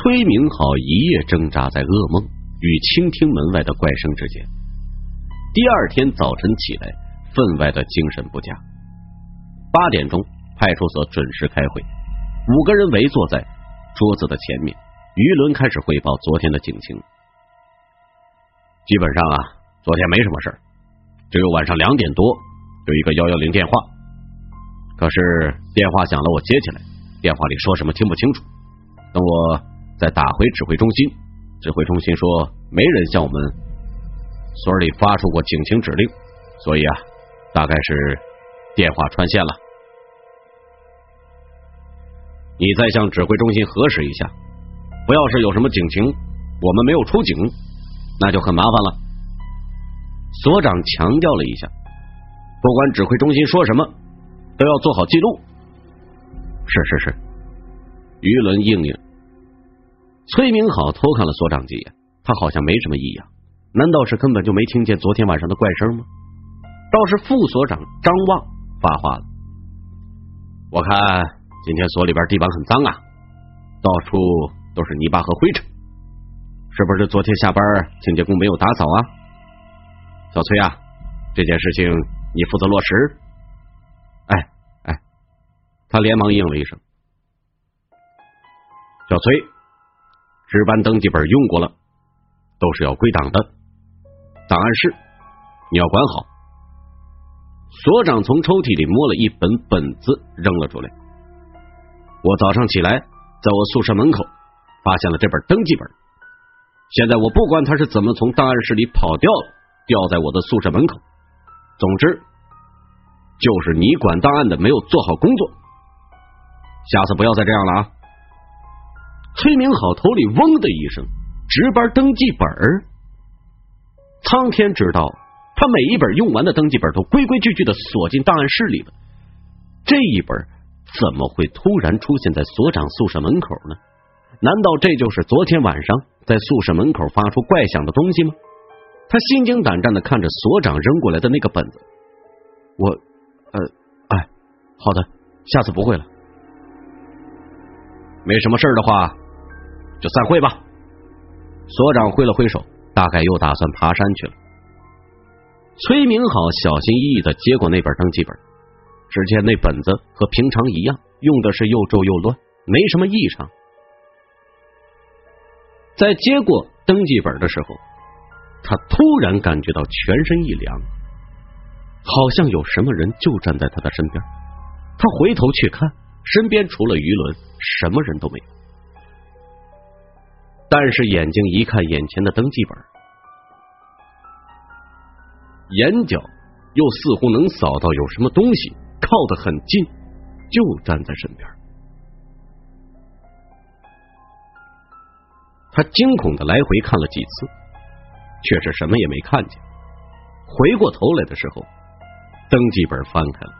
崔明浩一夜挣扎在噩梦与倾听门外的怪声之间。第二天早晨起来，分外的精神不佳。八点钟，派出所准时开会，五个人围坐在桌子的前面。于伦开始汇报昨天的警情。基本上啊，昨天没什么事儿，只有晚上两点多有一个幺幺零电话，可是电话响了，我接起来，电话里说什么听不清楚。等我再打回指挥中心，指挥中心说没人向我们。所里发出过警情指令，所以啊，大概是电话穿线了。你再向指挥中心核实一下，不要是有什么警情，我们没有出警，那就很麻烦了。所长强调了一下，不管指挥中心说什么，都要做好记录。是是是，舆论应应。崔明好偷看了所长几眼，他好像没什么异样。难道是根本就没听见昨天晚上的怪声吗？倒是副所长张望发话了：“我看今天所里边地板很脏啊，到处都是泥巴和灰尘，是不是昨天下班清洁工没有打扫啊？”小崔啊，这件事情你负责落实。哎哎，他连忙应了一声：“小崔，值班登记本用过了，都是要归档的。”档案室，你要管好。所长从抽屉里摸了一本本子，扔了出来。我早上起来，在我宿舍门口发现了这本登记本。现在我不管他是怎么从档案室里跑掉的，掉在我的宿舍门口。总之，就是你管档案的没有做好工作。下次不要再这样了啊！崔明好头里嗡的一声，值班登记本。苍天知道，他每一本用完的登记本都规规矩矩的锁进档案室里了。这一本怎么会突然出现在所长宿舍门口呢？难道这就是昨天晚上在宿舍门口发出怪响的东西吗？他心惊胆战的看着所长扔过来的那个本子。我，呃，哎，好的，下次不会了。没什么事的话，就散会吧。所长挥了挥手。大概又打算爬山去了。崔明好小心翼翼的接过那本登记本，只见那本子和平常一样，用的是又皱又乱，没什么异常。在接过登记本的时候，他突然感觉到全身一凉，好像有什么人就站在他的身边。他回头去看，身边除了于伦，什么人都没有。但是眼睛一看眼前的登记本，眼角又似乎能扫到有什么东西靠得很近，就站在身边。他惊恐的来回看了几次，却是什么也没看见。回过头来的时候，登记本翻开了，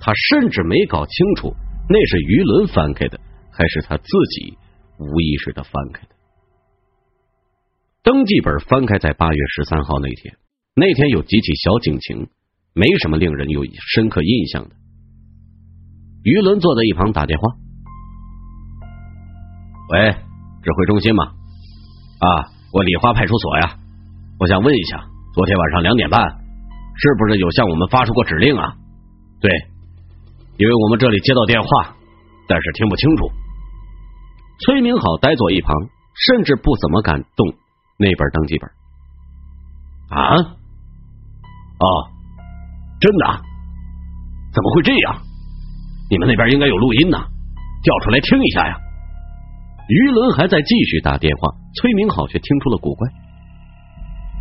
他甚至没搞清楚那是于伦翻开的，还是他自己无意识的翻开的。登记本翻开在八月十三号那天，那天有几起小警情，没什么令人有深刻印象的。于伦坐在一旁打电话：“喂，指挥中心吗？啊，我礼花派出所呀，我想问一下，昨天晚上两点半是不是有向我们发出过指令啊？对，因为我们这里接到电话，但是听不清楚。”崔明好呆坐一旁，甚至不怎么敢动。那本登记本啊，哦，真的？怎么会这样？你们那边应该有录音呢，调出来听一下呀。于伦还在继续打电话，崔明好却听出了古怪。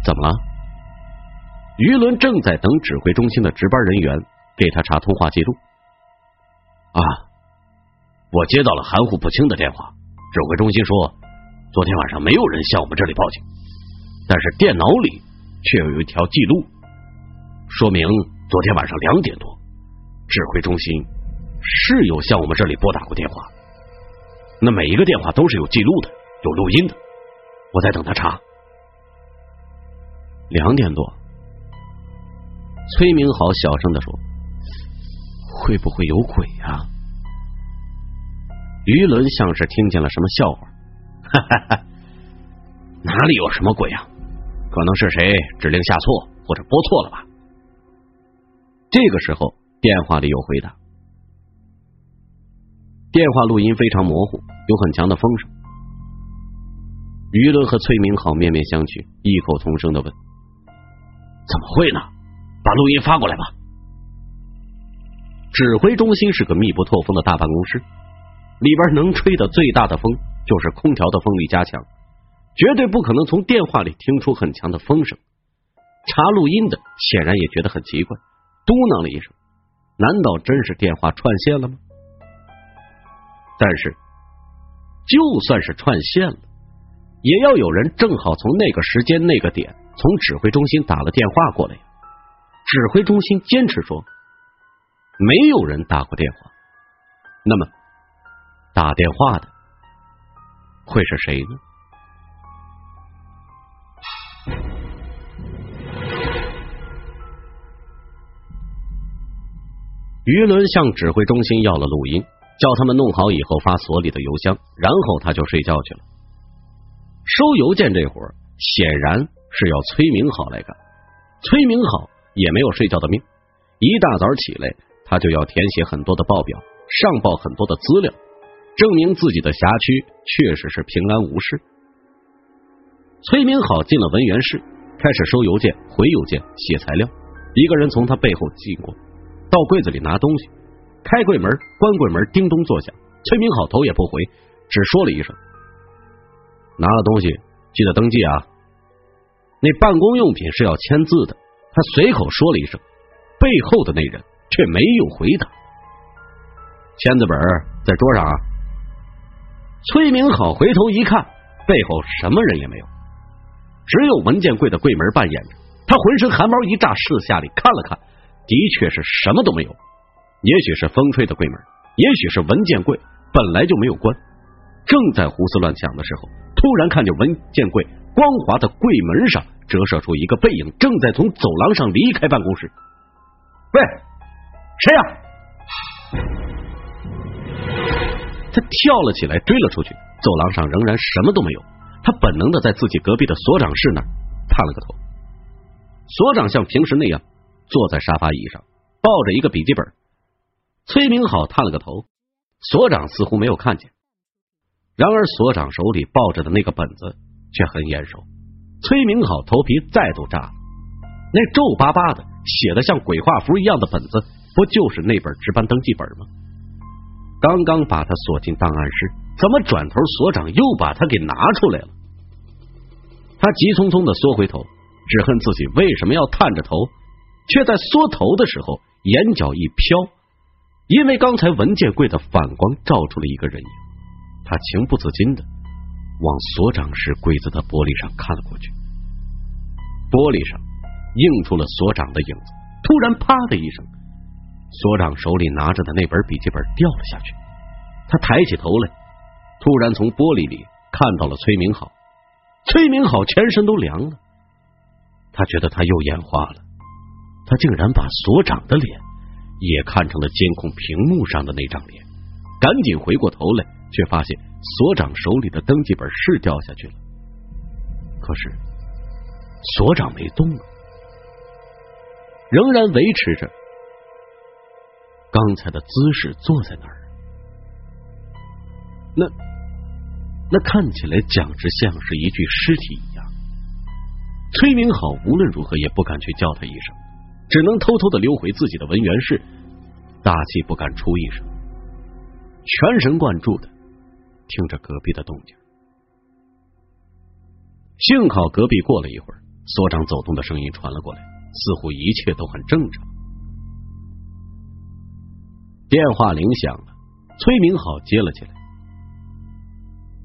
怎么了？于伦正在等指挥中心的值班人员给他查通话记录。啊，我接到了含糊不清的电话，指挥中心说。昨天晚上没有人向我们这里报警，但是电脑里却有一条记录，说明昨天晚上两点多，指挥中心是有向我们这里拨打过电话。那每一个电话都是有记录的，有录音的。我在等他查。两点多，崔明豪小声的说：“会不会有鬼呀？”于伦像是听见了什么笑话。哈哈哈哪里有什么鬼啊？可能是谁指令下错或者拨错了吧？这个时候，电话里有回答。电话录音非常模糊，有很强的风声。舆论和崔明浩面面相觑，异口同声的问：“怎么会呢？把录音发过来吧。”指挥中心是个密不透风的大办公室，里边能吹的最大的风就是空调的风力加强。绝对不可能从电话里听出很强的风声。查录音的显然也觉得很奇怪，嘟囔了一声：“难道真是电话串线了吗？”但是，就算是串线了，也要有人正好从那个时间、那个点从指挥中心打了电话过来。指挥中心坚持说没有人打过电话。那么，打电话的会是谁呢？于伦向指挥中心要了录音，叫他们弄好以后发所里的邮箱，然后他就睡觉去了。收邮件这活儿显然是要崔明好来干，崔明好也没有睡觉的命，一大早起来他就要填写很多的报表，上报很多的资料，证明自己的辖区确实是平安无事。崔明好进了文员室，开始收邮件、回邮件、写材料，一个人从他背后经过。到柜子里拿东西，开柜门，关柜门，叮咚作响。崔明好头也不回，只说了一声：“拿了东西记得登记啊。”那办公用品是要签字的，他随口说了一声，背后的那人却没有回答。签字本在桌上啊。崔明好回头一看，背后什么人也没有，只有文件柜的柜门半掩着。他浑身汗毛一炸，四下里看了看。的确是什么都没有，也许是风吹的柜门，也许是文件柜本来就没有关。正在胡思乱想的时候，突然看见文件柜光滑的柜门上折射出一个背影，正在从走廊上离开办公室。喂，谁呀？他跳了起来，追了出去。走廊上仍然什么都没有。他本能的在自己隔壁的所长室那儿探了个头。所长像平时那样。坐在沙发椅上，抱着一个笔记本。崔明好探了个头，所长似乎没有看见。然而，所长手里抱着的那个本子却很眼熟。崔明好头皮再度炸了。那皱巴巴的、写的像鬼画符一样的本子，不就是那本值班登记本吗？刚刚把他锁进档案室，怎么转头所长又把他给拿出来了？他急匆匆的缩回头，只恨自己为什么要探着头。却在缩头的时候，眼角一飘，因为刚才文件柜的反光照出了一个人影，他情不自禁的往所长室柜子的玻璃上看了过去，玻璃上映出了所长的影子。突然，啪的一声，所长手里拿着的那本笔记本掉了下去。他抬起头来，突然从玻璃里看到了崔明好。崔明好全身都凉了，他觉得他又眼花了。他竟然把所长的脸也看成了监控屏幕上的那张脸，赶紧回过头来，却发现所长手里的登记本是掉下去了，可是所长没动，仍然维持着刚才的姿势坐在那儿。那那看起来简直像是一具尸体一样。崔明好无论如何也不敢去叫他一声。只能偷偷的溜回自己的文员室，大气不敢出一声，全神贯注的听着隔壁的动静。幸好隔壁过了一会儿，所长走动的声音传了过来，似乎一切都很正常。电话铃响了，崔明好接了起来，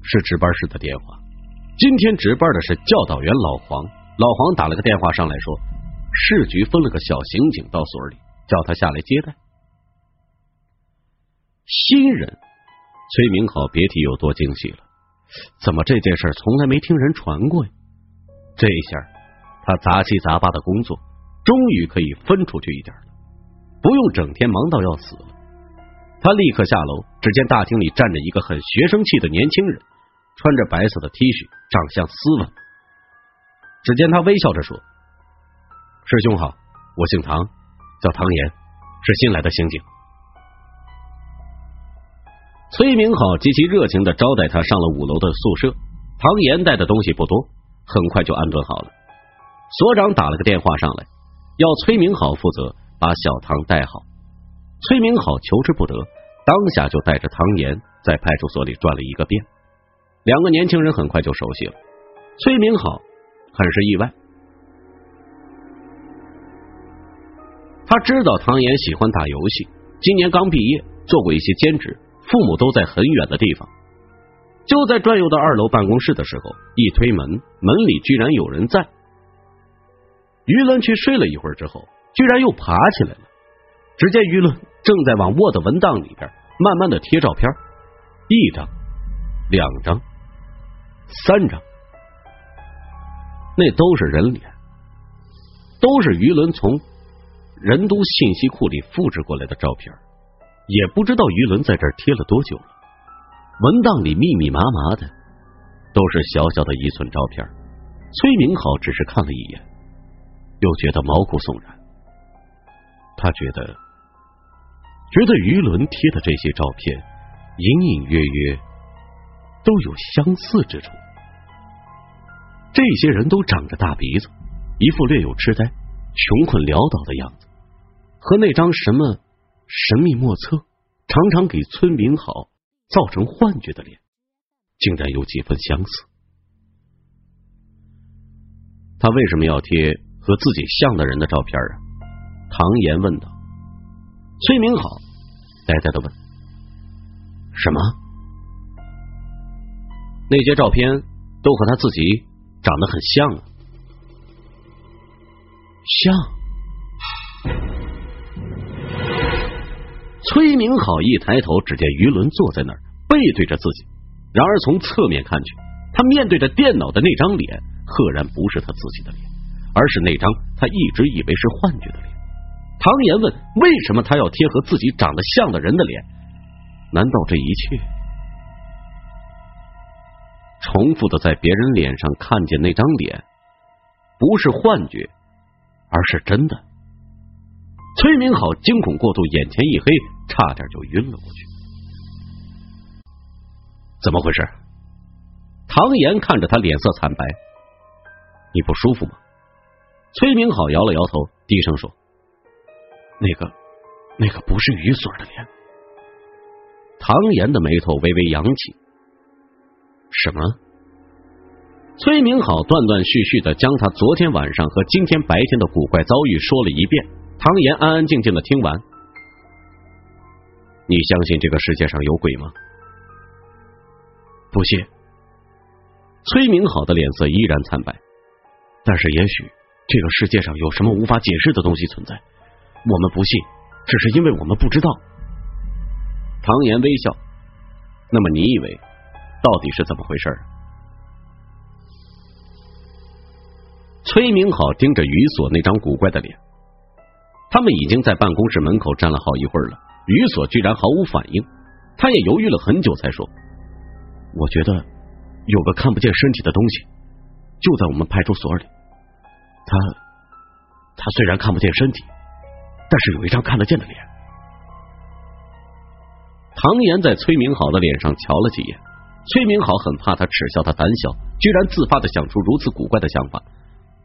是值班室的电话。今天值班的是教导员老黄，老黄打了个电话上来说。市局分了个小刑警到所里，叫他下来接待新人。崔明好别提有多惊喜了，怎么这件事从来没听人传过呀？这一下他杂七杂八的工作终于可以分出去一点了，不用整天忙到要死了。他立刻下楼，只见大厅里站着一个很学生气的年轻人，穿着白色的 T 恤，长相斯文。只见他微笑着说：“师兄好，我姓唐，叫唐岩，是新来的刑警。”崔明好极其热情的招待他上了五楼的宿舍。唐岩带的东西不多，很快就安顿好了。所长打了个电话上来，要崔明好负责把小唐带好。崔明好求之不得，当下就带着唐岩在派出所里转了一个遍。两个年轻人很快就熟悉了。崔明好很是意外，他知道唐岩喜欢打游戏，今年刚毕业，做过一些兼职，父母都在很远的地方。就在转悠到二楼办公室的时候，一推门，门里居然有人在。于伦去睡了一会儿之后，居然又爬起来了。只见于伦正在往 Word 文档里边慢慢的贴照片，一张、两张、三张，那都是人脸，都是于伦从人都信息库里复制过来的照片。也不知道于伦在这儿贴了多久了。文档里密密麻麻的都是小小的一寸照片。崔明好只是看了一眼。又觉得毛骨悚然，他觉得觉得于伦贴的这些照片隐隐约约都有相似之处。这些人都长着大鼻子，一副略有痴呆、穷困潦倒的样子，和那张什么神秘莫测、常常给村民好造成幻觉的脸，竟然有几分相似。他为什么要贴？和自己像的人的照片啊？唐岩问道。崔明好呆呆的问：“什么？那些照片都和他自己长得很像啊？像？”崔明好一抬头，只见于伦坐在那儿，背对着自己。然而从侧面看去，他面对着电脑的那张脸，赫然不是他自己的脸。而是那张他一直以为是幻觉的脸。唐岩问：“为什么他要贴和自己长得像的人的脸？难道这一切重复的在别人脸上看见那张脸，不是幻觉，而是真的？”崔明好惊恐过度，眼前一黑，差点就晕了过去。怎么回事？唐岩看着他，脸色惨白：“你不舒服吗？”崔明好摇了摇头，低声说：“那个，那个不是于所的脸。”唐岩的眉头微微扬起。什么？崔明好断断续续的将他昨天晚上和今天白天的古怪遭遇说了一遍。唐岩安安静静的听完。你相信这个世界上有鬼吗？不信。崔明好的脸色依然惨白，但是也许。这个世界上有什么无法解释的东西存在？我们不信，只是因为我们不知道。唐岩微笑。那么你以为到底是怎么回事？崔明好盯着于所那张古怪的脸。他们已经在办公室门口站了好一会儿了，于所居然毫无反应。他也犹豫了很久，才说：“我觉得有个看不见身体的东西就在我们派出所里。”他，他虽然看不见身体，但是有一张看得见的脸。唐岩在崔明好的脸上瞧了几眼，崔明好很怕他耻笑他胆小，居然自发的想出如此古怪的想法。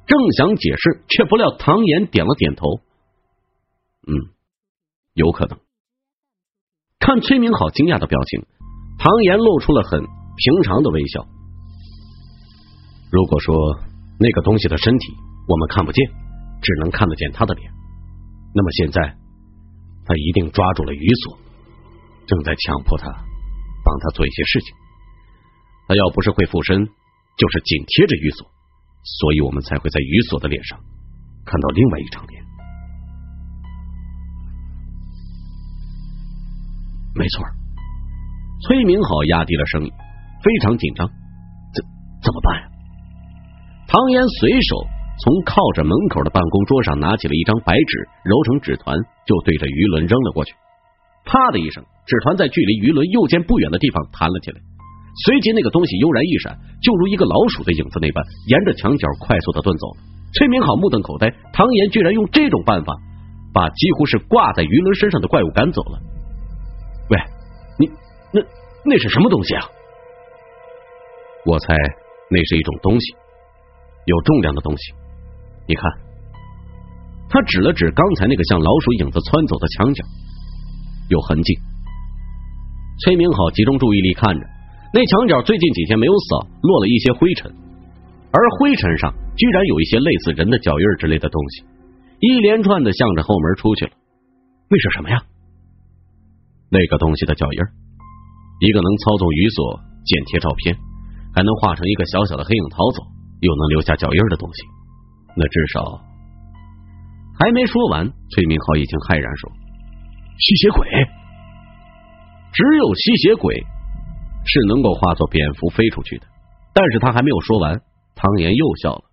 正想解释，却不料唐岩点了点头。嗯，有可能。看崔明好惊讶的表情，唐岩露出了很平常的微笑。如果说那个东西的身体。我们看不见，只能看得见他的脸。那么现在，他一定抓住了于所，正在强迫他帮他做一些事情。他要不是会附身，就是紧贴着于所，所以我们才会在于所的脸上看到另外一张脸。没错，崔明好压低了声音，非常紧张。怎怎么办呀？唐岩随手。从靠着门口的办公桌上拿起了一张白纸，揉成纸团，就对着鱼伦扔了过去。啪的一声，纸团在距离鱼伦右肩不远的地方弹了起来。随即那个东西悠然一闪，就如一个老鼠的影子那般，沿着墙角快速的遁走了。崔明好目瞪口呆，唐岩居然用这种办法把几乎是挂在鱼轮身上的怪物赶走了。喂，你那那是什么东西啊？我猜那是一种东西，有重量的东西。你看，他指了指刚才那个像老鼠影子窜走的墙角，有痕迹。崔明好集中注意力看着那墙角，最近几天没有扫，落了一些灰尘，而灰尘上。居然有一些类似人的脚印之类的东西，一连串的向着后门出去了。那是什么呀？那个东西的脚印，一个能操纵雨锁剪贴照片，还能化成一个小小的黑影逃走，又能留下脚印的东西，那至少……还没说完，崔明浩已经骇然说：“吸血鬼！只有吸血鬼是能够化作蝙蝠飞出去的。”但是他还没有说完，汤岩又笑了。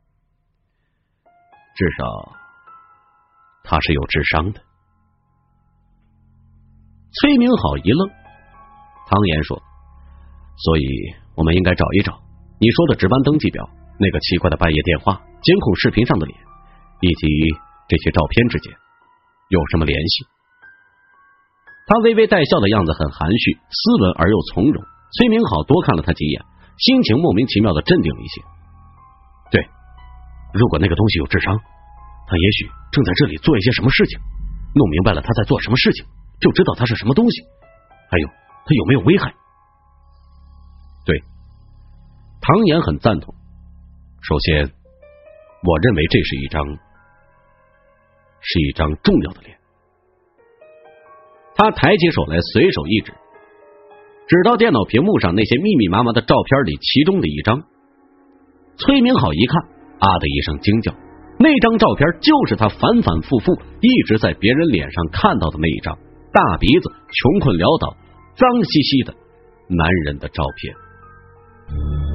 至少他是有智商的。崔明浩一愣，汤岩说：“所以我们应该找一找你说的值班登记表，那个奇怪的半夜电话、监控视频上的脸，以及这些照片之间有什么联系。”他微微带笑的样子很含蓄、斯文而又从容。崔明好多看了他几眼，心情莫名其妙的镇定了一些。对。如果那个东西有智商，他也许正在这里做一些什么事情。弄明白了他在做什么事情，就知道他是什么东西。还有，他有没有危害？对，唐岩很赞同。首先，我认为这是一张，是一张重要的脸。他抬起手来，随手一指，指到电脑屏幕上那些密密麻麻的照片里，其中的一张。崔明好一看。啊的一声惊叫，那张照片就是他反反复复一直在别人脸上看到的那一张大鼻子、穷困潦倒、脏兮兮的男人的照片。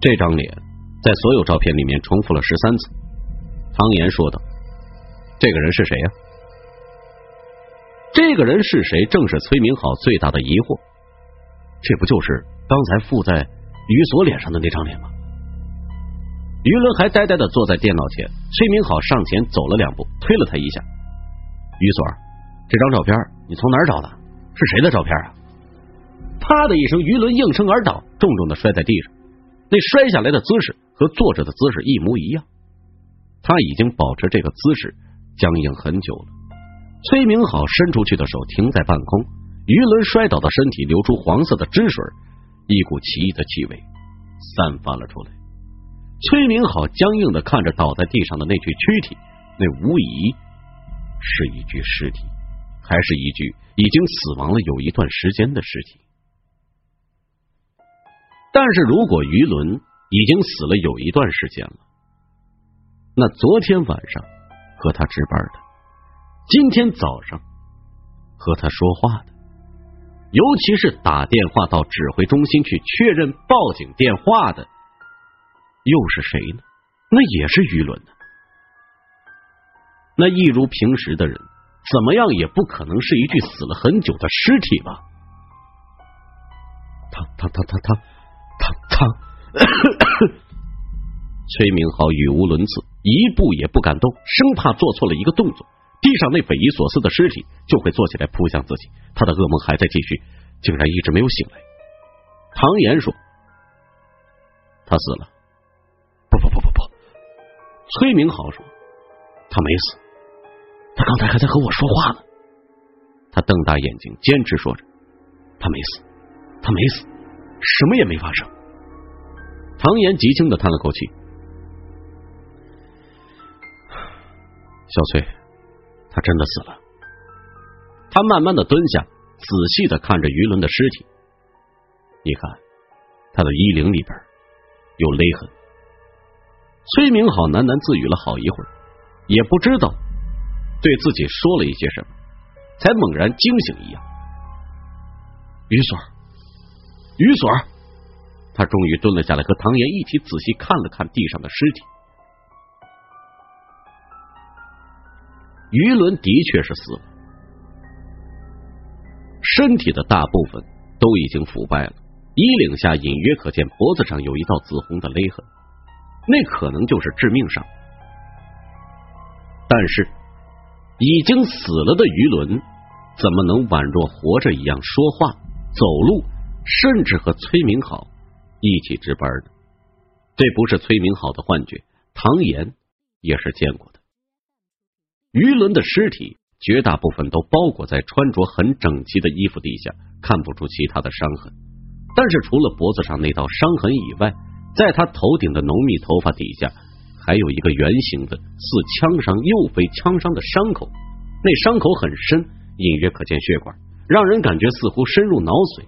这张脸在所有照片里面重复了十三次。汤岩说道：“这个人是谁呀？”这个人是谁？正是崔明好最大的疑惑。这不就是刚才附在于所脸上的那张脸吗？于伦还呆呆的坐在电脑前。崔明好上前走了两步，推了他一下。于所，这张照片你从哪儿找的？是谁的照片啊？啪的一声，于伦应声而倒，重重的摔在地上。那摔下来的姿势和坐着的姿势一模一样。他已经保持这个姿势僵硬很久了。崔明好伸出去的手停在半空，鱼轮摔倒的身体流出黄色的汁水，一股奇异的气味散发了出来。崔明好僵硬的看着倒在地上的那具躯体，那无疑是一具尸体，还是一具已经死亡了有一段时间的尸体。但是如果于伦已经死了有一段时间了，那昨天晚上和他值班的。今天早上和他说话的，尤其是打电话到指挥中心去确认报警电话的，又是谁呢？那也是于伦呢。那一如平时的人，怎么样也不可能是一具死了很久的尸体吧？他他他他他，操 崔明浩语无伦次，一步也不敢动，生怕做错了一个动作。地上那匪夷所思的尸体就会坐起来扑向自己，他的噩梦还在继续，竟然一直没有醒来。唐岩说：“他死了。”不不不不不，崔明豪说：“他没死，他刚才还在和我说话呢。”他瞪大眼睛，坚持说着：“他没死，他没死，什么也没发生。”唐岩极轻的叹了口气：“小翠。”他真的死了。他慢慢的蹲下，仔细的看着鱼伦的尸体。你看，他的衣领里边有勒痕。崔明好喃喃自语了好一会儿，也不知道对自己说了一些什么，才猛然惊醒一样。于锁，于锁，他终于蹲了下来，和唐岩一起仔细看了看地上的尸体。于伦的确是死了，身体的大部分都已经腐败了，衣领下隐约可见脖子上有一道紫红的勒痕，那可能就是致命伤。但是已经死了的于伦，怎么能宛若活着一样说话、走路，甚至和崔明好一起值班的？这不是崔明好的幻觉，唐岩也是见过的。于伦的尸体绝大部分都包裹在穿着很整齐的衣服底下，看不出其他的伤痕。但是除了脖子上那道伤痕以外，在他头顶的浓密头发底下，还有一个圆形的似枪伤又非枪伤的伤口。那伤口很深，隐约可见血管，让人感觉似乎深入脑髓，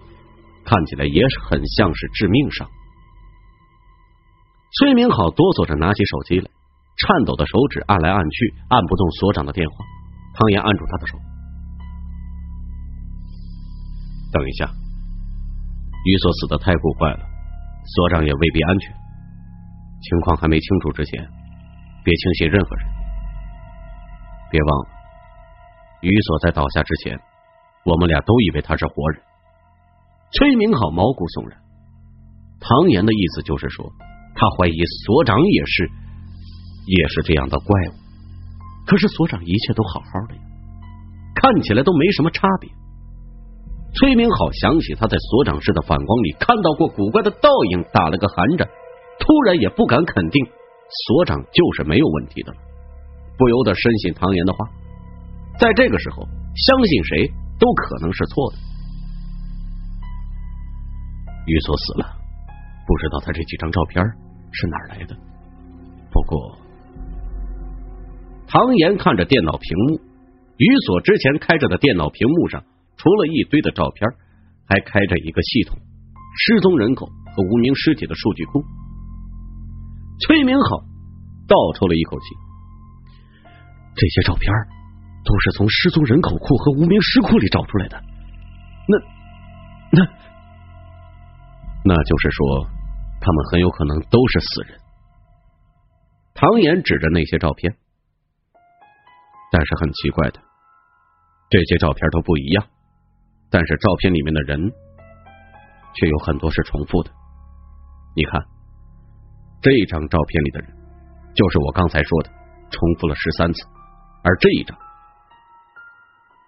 看起来也很像是致命伤。崔明好哆嗦着拿起手机来。颤抖的手指按来按去，按不动所长的电话。汤岩按住他的手，等一下，于所死的太古怪了，所长也未必安全。情况还没清楚之前，别轻信任何人。别忘了，于所在倒下之前，我们俩都以为他是活人。崔明好毛骨悚然。唐岩的意思就是说，他怀疑所长也是。也是这样的怪物，可是所长一切都好好的呀，看起来都没什么差别。崔明好想起他在所长室的反光里看到过古怪的倒影，打了个寒颤，突然也不敢肯定所长就是没有问题的了，不由得深信唐岩的话，在这个时候相信谁都可能是错的。于所死了，不知道他这几张照片是哪来的，不过。唐岩看着电脑屏幕，于所之前开着的电脑屏幕上，除了一堆的照片，还开着一个系统失踪人口和无名尸体的数据库。崔明浩倒抽了一口气，这些照片都是从失踪人口库和无名尸库里找出来的，那那那就是说，他们很有可能都是死人。唐岩指着那些照片。但是很奇怪的，这些照片都不一样，但是照片里面的人却有很多是重复的。你看，这张照片里的人就是我刚才说的，重复了十三次，而这一张，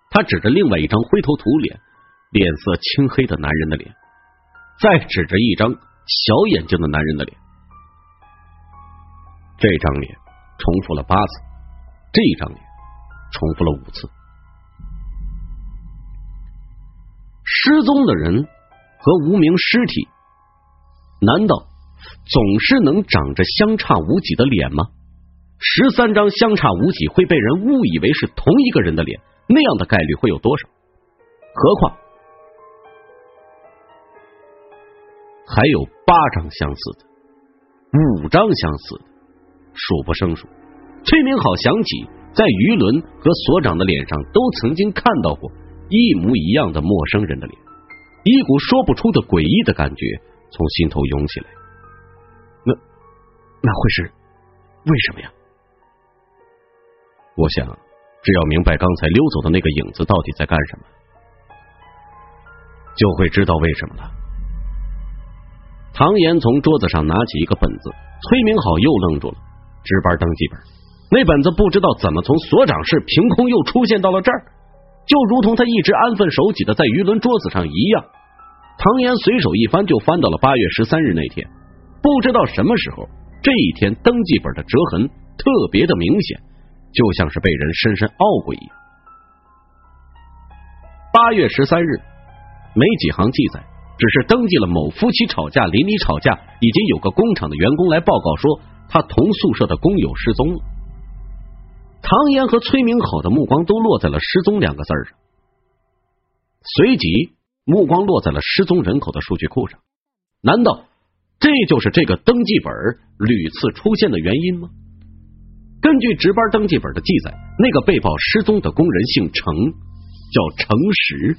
他指着另外一张灰头土脸、脸色青黑的男人的脸，再指着一张小眼睛的男人的脸，这张脸重复了八次，这张脸。重复了五次。失踪的人和无名尸体，难道总是能长着相差无几的脸吗？十三张相差无几会被人误以为是同一个人的脸，那样的概率会有多少？何况还有八张相似的，五张相似的，数不胜数。崔明好想起。在于伦和所长的脸上都曾经看到过一模一样的陌生人的脸，一股说不出的诡异的感觉从心头涌起来。那那会是为什么呀？我想，只要明白刚才溜走的那个影子到底在干什么，就会知道为什么了。唐岩从桌子上拿起一个本子，崔明好又愣住了，值班登记本。那本子不知道怎么从所长室凭空又出现到了这儿，就如同他一直安分守己的在舆论桌子上一样。唐岩随手一翻，就翻到了八月十三日那天。不知道什么时候，这一天登记本的折痕特别的明显，就像是被人深深凹过一样。八月十三日，没几行记载，只是登记了某夫妻吵架，邻里吵架，已经有个工厂的员工来报告说，他同宿舍的工友失踪了。唐岩和崔明好的目光都落在了“失踪”两个字上，随即目光落在了失踪人口的数据库上。难道这就是这个登记本屡次出现的原因吗？根据值班登记本的记载，那个被曝失踪的工人姓程，叫程石。